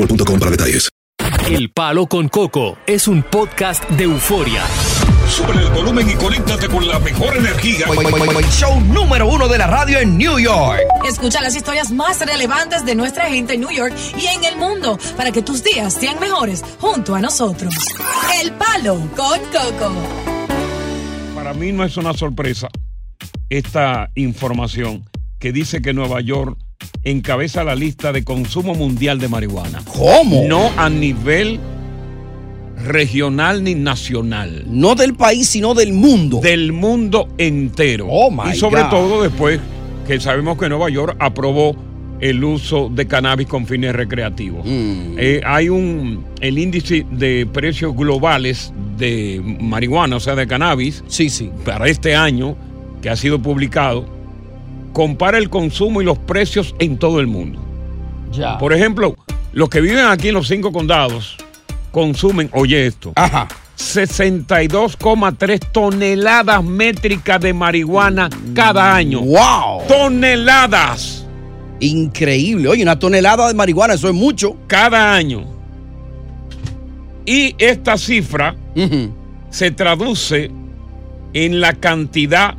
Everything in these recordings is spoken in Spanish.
boostmobile.com para detalles. El Palo con Coco es un podcast de euforia. Sube el volumen y conéctate con la mejor energía. Show número uno de la radio en New York. Escucha las historias más relevantes de nuestra gente en New York y en el mundo para que tus días sean mejores junto a nosotros. El Palo con Coco. Para mí no es una sorpresa esta información que dice que Nueva York encabeza la lista de consumo mundial de marihuana. ¿Cómo? No a nivel regional ni nacional. No del país, sino del mundo. Del mundo entero. Oh, my y sobre God. todo después que sabemos que Nueva York aprobó el uso de cannabis con fines recreativos. Mm. Eh, hay un el índice de precios globales de marihuana, o sea, de cannabis, Sí, sí. para este año que ha sido publicado, compara el consumo y los precios en todo el mundo. Ya. Por ejemplo, los que viven aquí en los cinco condados consumen, oye esto, Ajá. 62,3 toneladas métricas de marihuana cada año. ¡Wow! Toneladas Increíble. Oye, una tonelada de marihuana, eso es mucho. cada año. Y esta cifra se traduce en la cantidad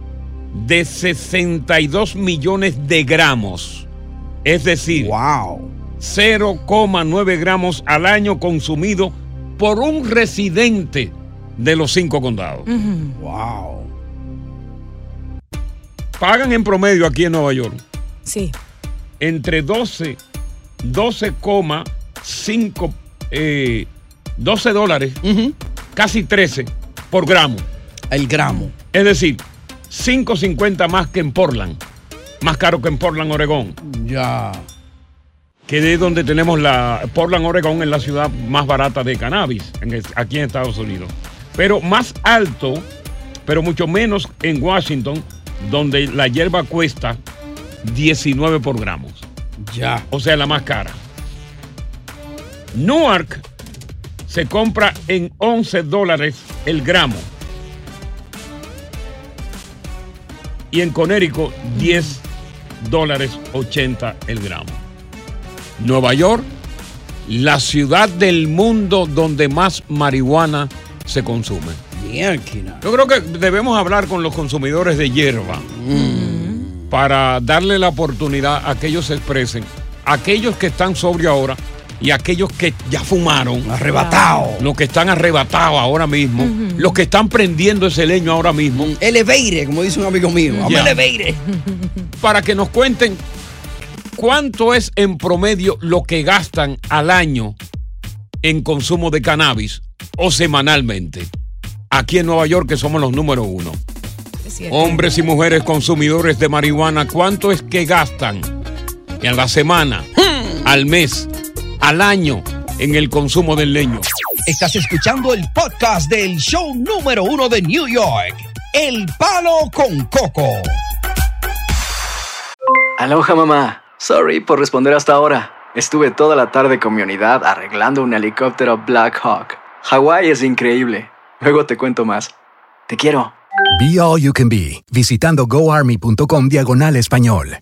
de 62 millones de gramos. Es decir, Wow. 0,9 gramos al año consumido por un residente de los cinco condados. Wow. Pagan en promedio aquí en Nueva York Sí. entre 12, 12,5, eh, 12 dólares, casi 13 por gramo. El gramo. Es decir, 5.50 más que en Portland. Más caro que en Portland, Oregón. Ya. Que es donde tenemos la. Portland, Oregón es la ciudad más barata de cannabis en aquí en Estados Unidos. Pero más alto, pero mucho menos en Washington, donde la hierba cuesta 19 por gramos. Ya. O sea, la más cara. Newark se compra en 11 dólares el gramo. Y en Connecticut 10 dólares 80 el gramo. Nueva York, la ciudad del mundo donde más marihuana se consume. Yo creo que debemos hablar con los consumidores de hierba para darle la oportunidad a que ellos se expresen, aquellos que están sobrios ahora y aquellos que ya fumaron, Arrebatado. los que están arrebatados ahora mismo, los que están prendiendo ese leño ahora mismo, Eleveire, como dice un amigo mío. Eleveire. para que nos cuenten cuánto es en promedio lo que gastan al año en consumo de cannabis o semanalmente. Aquí en Nueva York, que somos los número uno. Hombres y mujeres consumidores de marihuana, ¿cuánto es que gastan en la semana, al mes, al año en el consumo del leño? Estás escuchando el podcast del show número uno de New York. El Palo con Coco. Aloha mamá. Sorry por responder hasta ahora. Estuve toda la tarde con mi unidad arreglando un helicóptero Black Hawk. Hawái es increíble. Luego te cuento más. Te quiero. Be All You Can Be, visitando goarmy.com diagonal español.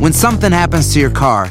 When something happens to your car,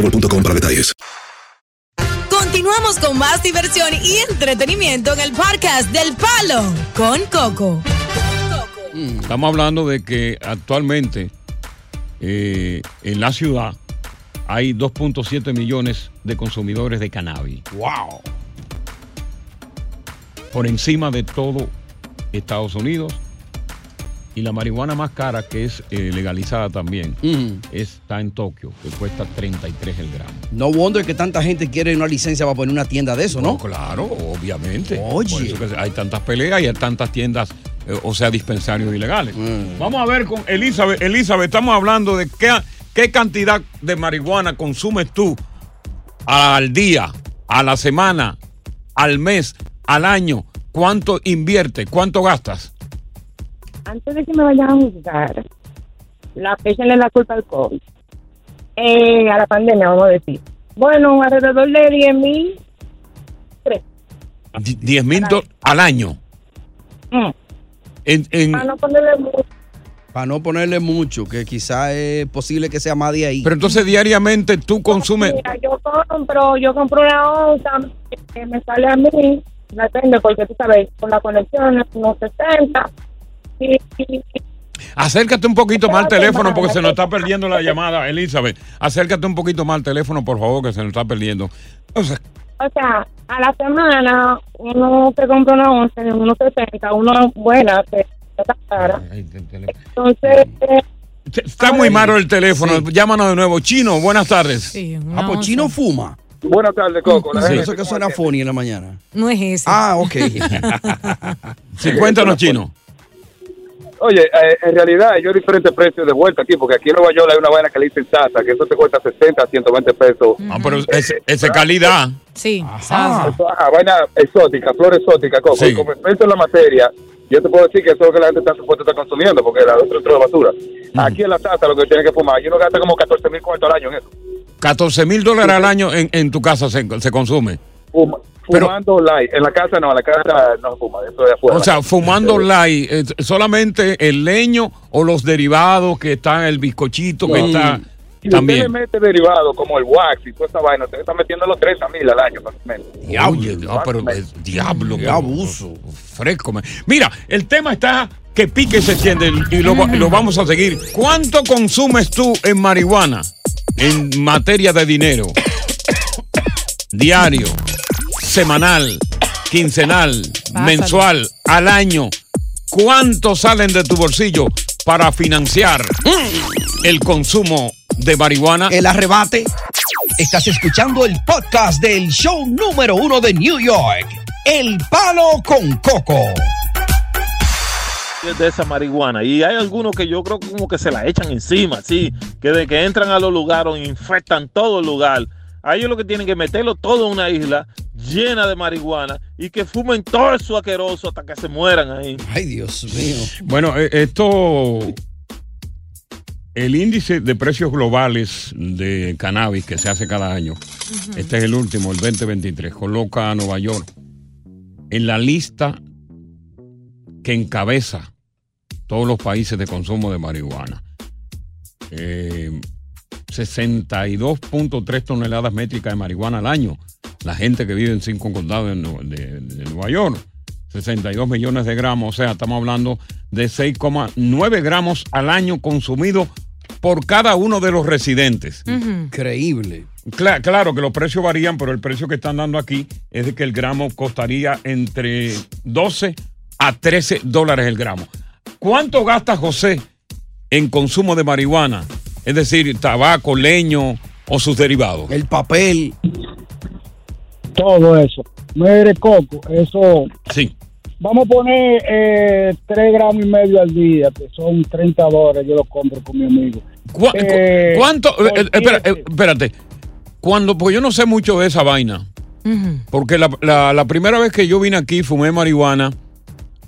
boostmobile.com para detalles. Continuamos con más diversión y entretenimiento en el podcast del Palo con Coco. Estamos hablando de que actualmente eh, en la ciudad hay 2.7 millones de consumidores de cannabis. ¡Wow! Por encima de todo Estados Unidos. Y la marihuana más cara, que es eh, legalizada también, está en Tokio, que cuesta 33 el gramo. No wonder que tanta gente quiere una licencia para poner una tienda de eso, ¿no? Oh, claro, obviamente. Oye. Por eso que hay tantas peleas y hay tantas tiendas, eh, o sea, dispensarios ilegales. Mm. Vamos a ver con Elizabeth. Elizabeth, estamos hablando de qué, qué cantidad de marihuana consumes tú al día, a la semana, al mes, al año. ¿Cuánto inviertes? ¿Cuánto gastas? Antes de que me vayan a juzgar, la échenle la culpa al COVID. Eh, a la pandemia, vamos a decir. Bueno, alrededor de 10 mil. Di- 10 mil al año. En- en- Para no ponerle mucho. Para no ponerle mucho, que quizá es posible que sea más de ahí. pero entonces diariamente tú consumes. Mira, yo compro, yo compro una onza que me sale a mí, depende, porque tú sabes, con la conexión, unos 60. Acércate un poquito más al teléfono porque se nos está perdiendo la llamada, Elizabeth. Acércate un poquito más al teléfono, por favor, que se nos está perdiendo. O sea, o sea, a la semana, uno se compra una onza en unos 60, una buena, que está cara. Entonces, eh, está muy malo el teléfono. Llámanos de nuevo. Chino, buenas tardes. Ah, pues Chino fuma. Buenas tardes, Coco. La Sí. Eso que suena funny en la mañana. No es ese. Ah, ok. Sí, cuéntanos, Chino. Oye, eh, en realidad yo diferentes precios de vuelta aquí, porque aquí en Nueva York hay una vaina que le dicen Sasa, que eso te cuesta 60 a 120 pesos. Ah, pero es, calidad. Sí, Eso, ajá, vaina exótica, flor exótica, Coco. Sí. Y como experto en la materia, yo te puedo decir que eso es lo que la gente está supuesta a estar consumiendo, porque la otra es de basura. Aquí en la Sasa lo que tiene que fumar, y uno gasta como 14 mil cuartos al año en eso. 14 mil dólares al año en, en tu casa se, se consume. Fuma- fumando light. En la casa no, en la casa no fuma, eso es afuera. O sea, fumando light, eh, solamente el leño o los derivados que está el bizcochito que No. está Si usted le también. mete derivados como el wax y toda esa vaina, usted está metiendo los 30 mil al año, más o menos. Oye, no, pero es diablo. Qué abuso. Fresco. man. Mira, el tema está que pique y se extiende y lo vamos a seguir. ¿Cuánto consumes tú en marihuana en materia de dinero? Diario, semanal, quincenal, mensual, al año. ¿Cuánto salen de tu bolsillo para financiar el consumo de marihuana? El arrebate. Estás escuchando el podcast del show número uno de New York. El palo con coco. de esa marihuana y hay algunos que yo creo que como que se la echan encima, sí, que de que entran a los lugares infectan todo el lugar. A ellos lo que tienen que meterlo todo en una isla llena de marihuana y que fumen todo eso asqueroso hasta que se mueran ahí. Ay, Dios mío. Bueno, eh, esto, el índice de precios globales de cannabis que se hace cada año, este es el último, el 2023, coloca a Nueva York en la lista que encabeza todos los países de consumo de marihuana. Eh, 62.3 toneladas métricas de marihuana al año. La gente que vive en cinco condados de, Nu- de- de Nueva York. 62 millones de gramos, o sea, estamos hablando de 6,9 gramos al año consumido por cada uno de los residentes. Increíble. Cla- claro que los precios varían, pero el precio que están dando aquí es de que el gramo costaría entre 12 a 13 dólares el gramo. ¿Cuánto gasta José en consumo de marihuana? Es decir, tabaco, leño o sus derivados. El papel. Todo eso. Mire, Coco, eso. Sí. Vamos a poner eh, 3 gramos y medio al día, que son 30 dólares. Yo lo compro con mi amigo. ¿Cu- cu- Eh, ¿Cuánto? eh, eh, espera, eh, espérate. Cuando, pues yo no sé mucho de esa vaina. Porque la, la- la primera vez que yo vine aquí fumé marihuana,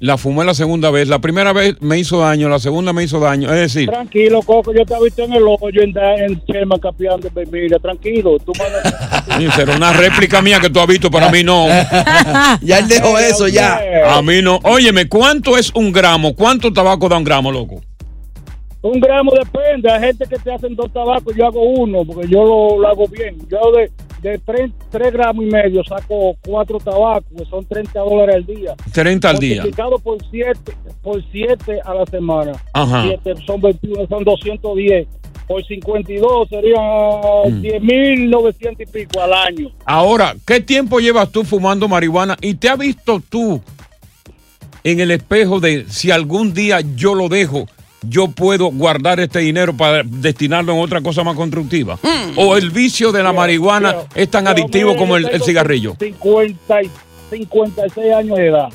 la fumé la segunda vez. La primera vez me hizo daño, la segunda me hizo daño. Es decir, Tranquilo, Coco, yo te he visto en el hoyo, en, en Chema, capeando en Bermuda. Tranquilo, tú será una réplica mía que tú has visto, para mí no. ya él dejó eso, ya. A mí no. Óyeme, ¿cuánto es un gramo? ¿Cuánto tabaco da un gramo, loco? Un gramo depende. Hay gente que te hacen dos tabacos, yo hago uno, porque yo lo, lo hago bien. Yo de, de tres, tres gramos y medio saco cuatro tabacos, que son 30 dólares al día. 30 al día. Multiplicado por siete, por siete a la semana. Ajá. Siete son 21, son 210. Por 52 serían Mm. 10.900 y pico al año. Ahora, ¿qué tiempo llevas tú fumando marihuana? ¿Y te has visto tú en el espejo de si algún día yo lo dejo, yo puedo guardar este dinero para destinarlo en otra cosa más constructiva? ¿O el vicio de la marihuana es tan adictivo como el, el cigarrillo? 50, y- 56 años de edad.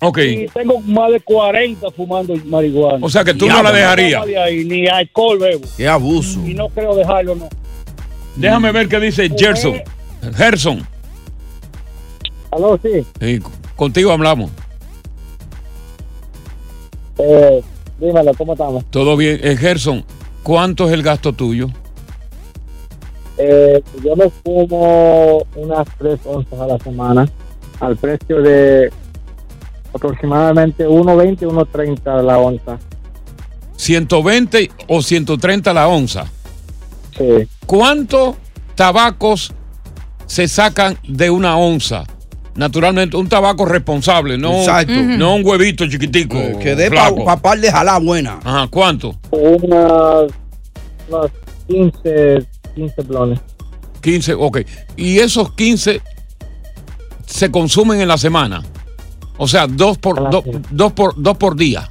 Ok. Y tengo más de 40 fumando marihuana. O sea que tú no la dejarías. de ahí, ni alcohol bebo. Qué abuso. Y no creo dejarlo, no. Déjame ver qué dice Gerson. Gerson. Aló, sí. Sí, contigo hablamos. Eh, dímelo, ¿cómo estamos? Todo bien. Eh, Gerson, ¿cuánto es el gasto tuyo? Eh, yo me fumo unas 3 onzas a la semana al precio de aproximadamente 1.20, 1.30 la onza. 120 o 130 la onza. Sí. ¿Cuántos tabacos se sacan de una onza? Naturalmente, un tabaco responsable, no, Exacto. No un huevito chiquitico. Eh, que dé pa- flaco. pa' par de jalá buena. Ajá, ¿cuánto? Unas, unas 15, 15 blones. 15, ok. Y esos 15 se consumen en la semana. O sea, dos por, do- dos por, dos por día.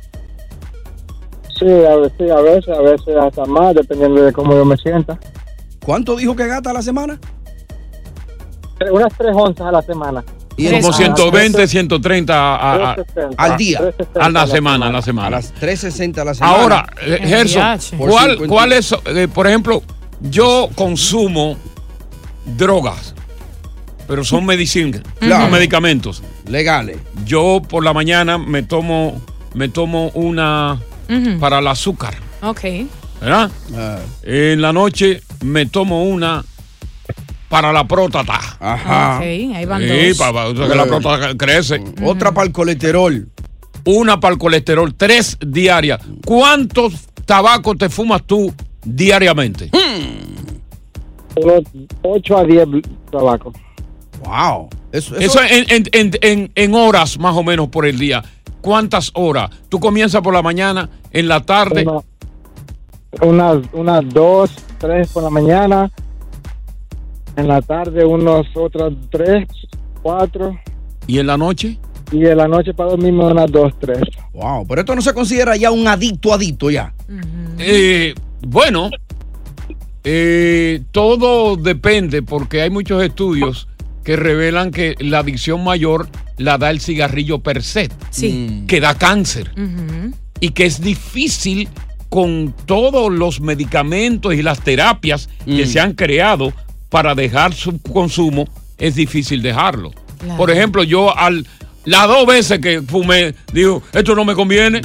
Sí, a veces, a veces, a veces hasta más, dependiendo de cómo yo me sienta. ¿Cuánto dijo que gasta a la semana? Unas 3 onzas a la semana. Como 120, 130 a- Al día. a la semana, a la semana. A las 360 a la semana. Ahora, eh, Gerson, ¿cuál, 50. cuál es, eh, por ejemplo, yo consumo drogas, pero son medicinas, Claro. son medicamentos. Legales. Yo por la mañana me tomo, me tomo una para el azúcar, Ok. ¿verdad? En la noche me tomo una para la próstata. Ajá. Ok, ahí van Sí, dos. para, sea, que la próstata crece. Otra para el colesterol. Una para el colesterol, tres diarias. ¿Cuántos tabacos te fumas tú diariamente? Unos 8 a 10 tabacos. Wow. Eso, Eso en, en- en- en- en horas más o menos por el día. ¿Cuántas horas? Tú comienzas por la mañana, en la tarde. Unas, unas 2, 3 por la mañana. En la tarde, unos otros 3, 4. ¿Y en la noche? Y en la noche para dormirme unas 2, 3. Wow, pero esto no se considera ya un adicto adicto ya. Eh, bueno, eh, todo depende porque hay muchos estudios que revelan que la adicción mayor la da el cigarrillo per se, Sí. que da cáncer y que es difícil con todos los medicamentos y las terapias que Mm. se han creado para dejar su consumo, es difícil dejarlo. Claro. Por ejemplo, yo al las dos veces que fumé, digo, esto no me conviene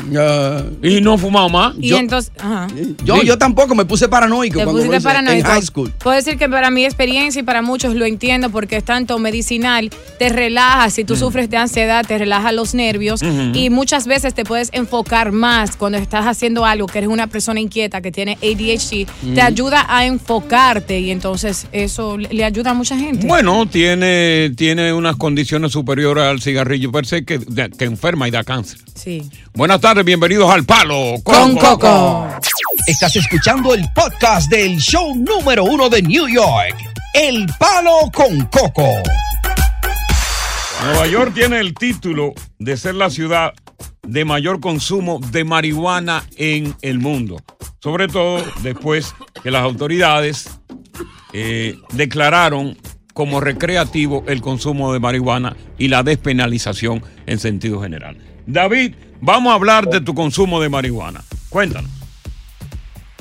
y no he fumado más. Y entonces, ajá. Yo, yo tampoco me puse paranoico Te cuando pusiste paranoico. en high school. Puedo decir que para mi experiencia y para muchos lo entiendo porque es tanto medicinal, te relaja, si tú sufres de ansiedad, te relaja los nervios y muchas veces te puedes enfocar más cuando estás haciendo algo, que eres una persona inquieta, que tiene ADHD, te ayuda a enfocarte y entonces eso le le ayuda a mucha gente. Bueno, tiene, tiene unas condiciones superiores al cigarrillo per se que, de- que enferma y da cáncer. Sí. Buenas tardes, bienvenidos al Palo Con Coco. Estás escuchando el podcast del show número uno de New York, El Palo con Coco. Nueva York tiene el título de ser la ciudad de mayor consumo de marihuana en el mundo. Sobre todo después que las autoridades eh, declararon como recreativo el consumo de marihuana y la despenalización en sentido general. David, vamos a hablar de tu consumo de marihuana. Cuéntanos.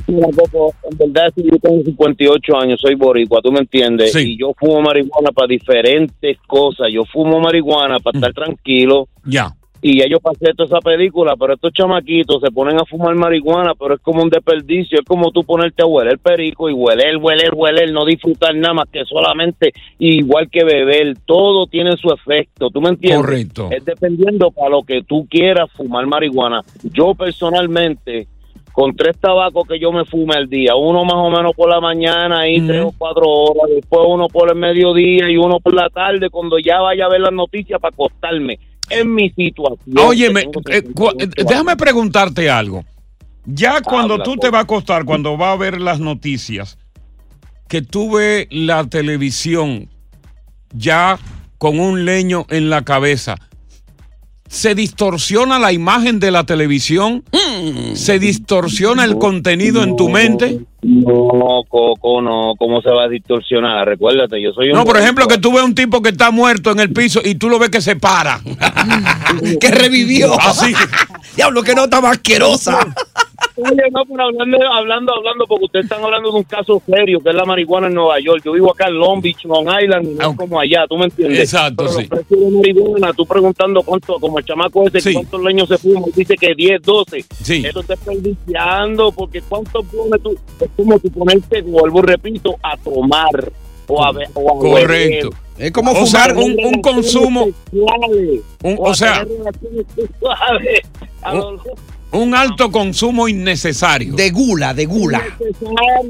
Mira, Coco, en verdad, si yo tengo 58 años, soy boricua, tú me entiendes, y yo fumo marihuana para diferentes cosas. Yo fumo marihuana para estar tranquilo. Ya. Y ya yo pasé toda esa película, pero estos chamaquitos se ponen a fumar marihuana, pero es como un desperdicio, es como tú ponerte a hueler el perico y hueler, hueler, hueler, no disfrutar nada más que solamente igual que beber, todo tiene su efecto, ¿tú me entiendes? Correcto. Es dependiendo para lo que tú quieras fumar marihuana. Yo personalmente, con tres tabacos que yo me fume al día, uno más o menos por la mañana y tres o cuatro horas, después uno por el mediodía y uno por la tarde, cuando ya vaya a ver las noticias para acostarme. En mi situación. Tengo eh, eh, 58 déjame preguntarte algo. Ya cuando Habla, tú por te vas a acostar, cuando vas a ver las noticias, que tú ves la televisión ya con un leño en la cabeza, se distorsiona la imagen de la televisión, se distorsiona el contenido en tu mente. No, Coco, no, ¿cómo se va a distorsionar? Recuérdate, yo soy un... No, por ejemplo, que tú ves un tipo que está muerto en el piso y tú lo ves que se para. que revivió. Así. Diablo, que nota más asquerosa. Oye, no, pero hablando, hablando, hablando, porque ustedes están hablando de un caso serio, que es la marihuana en Nueva York. Yo vivo acá en Long Beach, Long Island, y no es como allá, ¿tú me entiendes? Exacto, Pero sí. los precios de marihuana, tú preguntando cuánto, como el chamaco ese, cuántos leños se fuma, dice que 10, 12. Sí. Eso está desperdiciando, porque cuánto pone tú, es como tú ponerte, vuelvo repito, a tomar o a, be- o a Correcto. beber. Es como O sea, fumar. un, un consumo, un- o o a sea, un- alto consumo innecesario. De gula, de gula.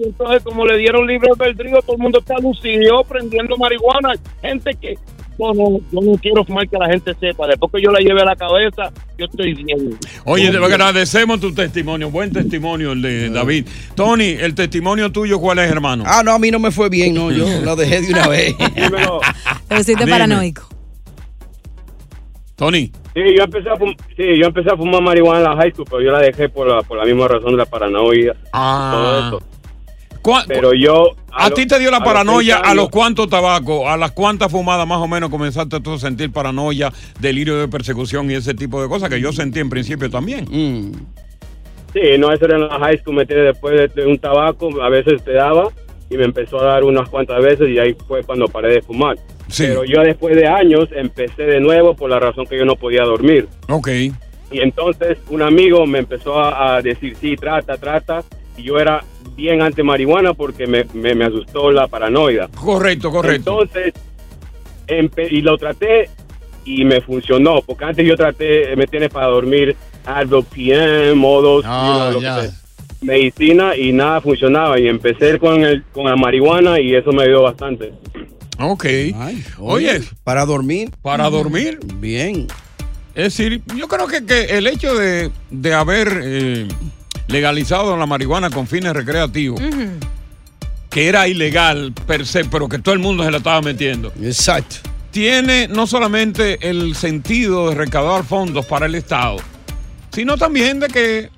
Entonces, como le dieron libre albedrío, todo el mundo está lucido prendiendo marihuana. Gente que. No, no, yo no quiero fumar que la gente sepa. Después que yo la lleve a la cabeza, yo estoy bien. Oye, te agradecemos tu testimonio, buen testimonio el de David. Tony, el testimonio tuyo, ¿cuál es, hermano? Ah, no, a mí no me fue bien, no, yo lo dejé de una vez. Pero si te Dime. paranoico. Tony. Sí, yo empecé a fumar, sí, yo empecé a fumar marihuana en la high school, pero yo la dejé por la, por la misma razón de la paranoia. Ah. Todo eso. ¿Cuá- Pero yo... ¿A ti te dio la a paranoia 30 a los cuántos tabacos, a las cuántas fumadas más o menos comenzaste tú a sentir paranoia, delirio de persecución y ese tipo de cosas que yo sentí en principio también? Mm. Sí, no, eso era en la high school, me tiene después de, de un tabaco, a veces te daba y me empezó a dar unas cuantas veces y ahí fue cuando paré de fumar. Pero yo después de años empecé de nuevo por la razón que yo no podía dormir. Ok. Y entonces un amigo me empezó a, a decir, sí, trata, trata. Y yo era bien anti marihuana porque me, me, me asustó la paranoia. Correcto, correcto. Entonces, empe- y lo traté y me funcionó. Porque antes yo traté, me tienes para dormir Advil PM, modos, Ah, you know, medicina y nada funcionaba. Y empecé con, el, con la marihuana y eso me ayudó bastante. Ok. Oye, para dormir. Para dormir. Bien. Es decir, yo creo que, que el hecho de, de haber eh, legalizado la marihuana con fines recreativos, que era ilegal per se, pero que todo el mundo se la estaba metiendo. Exacto. Tiene no solamente el sentido de recaudar fondos para el Estado, sino también de que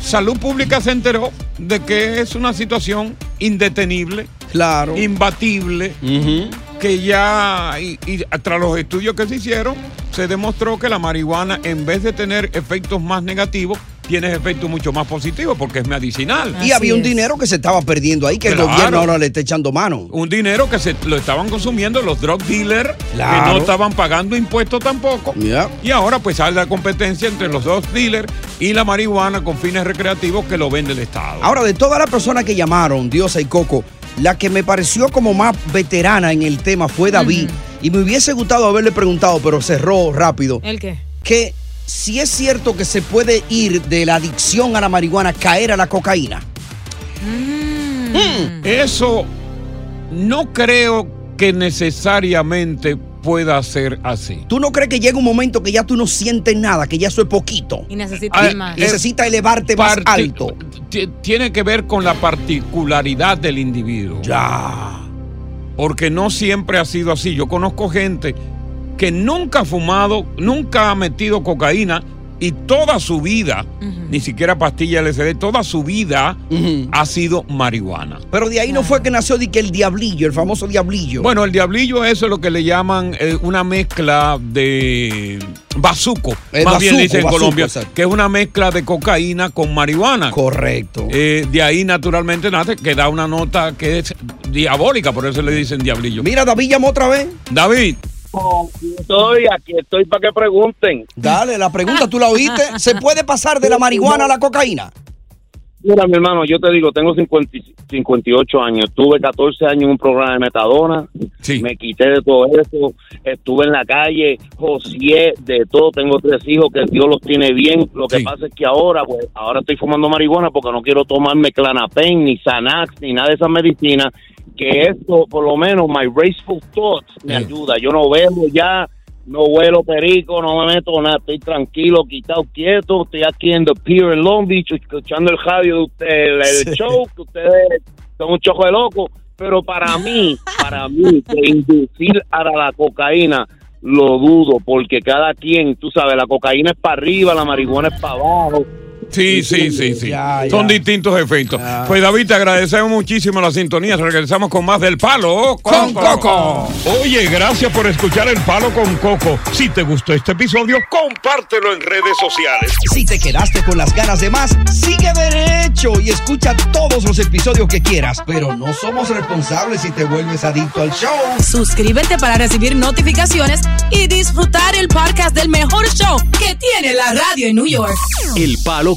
Salud Pública se enteró de que es una situación indetenible, claro. imbatible, que ya, y, y tras los estudios que se hicieron, se demostró que la marihuana, en vez de tener efectos más negativos, tiene efectos mucho más positivos porque es medicinal. Y había un dinero que se estaba perdiendo ahí que el gobierno ahora le está echando mano. Un dinero que se lo estaban consumiendo los drug dealers, que Claro. no estaban pagando impuestos tampoco. Y ahora pues sale la competencia entre los drug dealers y la marihuana con fines recreativos que lo vende el Estado. Ahora, de todas las personas que llamaron, Diosa y Coco, la que me pareció como más veterana en el tema fue David. Y me hubiese gustado haberle preguntado, pero cerró rápido. ¿El qué? Que si es cierto que se puede ir de la adicción a la marihuana, caer a la cocaína. Mm. Eso no creo que necesariamente pueda ser así. ¿Tú no crees que llega un momento que ya tú no sientes nada, que ya eso es poquito? Y necesitas Ah, más. Necesita elevarte más alto. ti- Tiene que ver con la particularidad del individuo. Ya. porque no siempre ha sido así. Yo conozco gente que nunca ha fumado, nunca ha metido cocaína y toda su vida, ni siquiera pastilla LSD, toda su vida ha sido marihuana. Pero de ahí no fue que nació de que el diablillo, el famoso diablillo. Bueno, el diablillo eso es lo que le llaman eh, una mezcla de bazuco, El más bien bazuco, dicen en bazuco, Colombia, exacto. que es una mezcla de cocaína con marihuana. Correcto. Eh, de ahí naturalmente nace que da una nota que es diabólica, por eso le dicen diablillo. Mira, David llamó otra vez. David. Aquí estoy, aquí estoy para que pregunten. Dale, la pregunta tú la oíste. ¿Se puede pasar de la marihuana a la cocaína? Mira, mi hermano, yo te digo, tengo 50 y- 58 años. Tuve 14 años en un programa de metadona. Me quité de todo eso. Estuve en la calle, josié de todo. Tengo tres hijos que Dios los tiene bien. Lo que pasa es que ahora, pues, ahora estoy fumando marihuana porque no quiero tomarme Clanapen, ni Xanax, ni nada de esas medicinas. Que esto, por lo menos, my raceful thoughts me ayuda. Yo no veo ya no huelo perico, no me meto nada, estoy tranquilo, quitado, quieto, estoy aquí en The Pier en Long Beach, escuchando el radio de usted, el, Sí. show, que ustedes son un choco de loco, pero para mí, para mí, de inducir a la cocaína, lo dudo, porque cada quien, tú sabes, la cocaína es para arriba, la marihuana es para abajo. Sí, sí, sí, sí. Ya, ya. Son distintos efectos. Pues David, te agradecemos muchísimo la sintonía. Regresamos con más del palo con, Coco. Oye, gracias por escuchar el palo con Coco. Si te gustó este episodio, compártelo en redes sociales. Si te quedaste con las ganas de más, sigue derecho y escucha todos los episodios que quieras. Pero no somos responsables si te vuelves adicto al show. Suscríbete para recibir notificaciones y disfrutar el podcast del mejor show que tiene la radio en New York. El Palo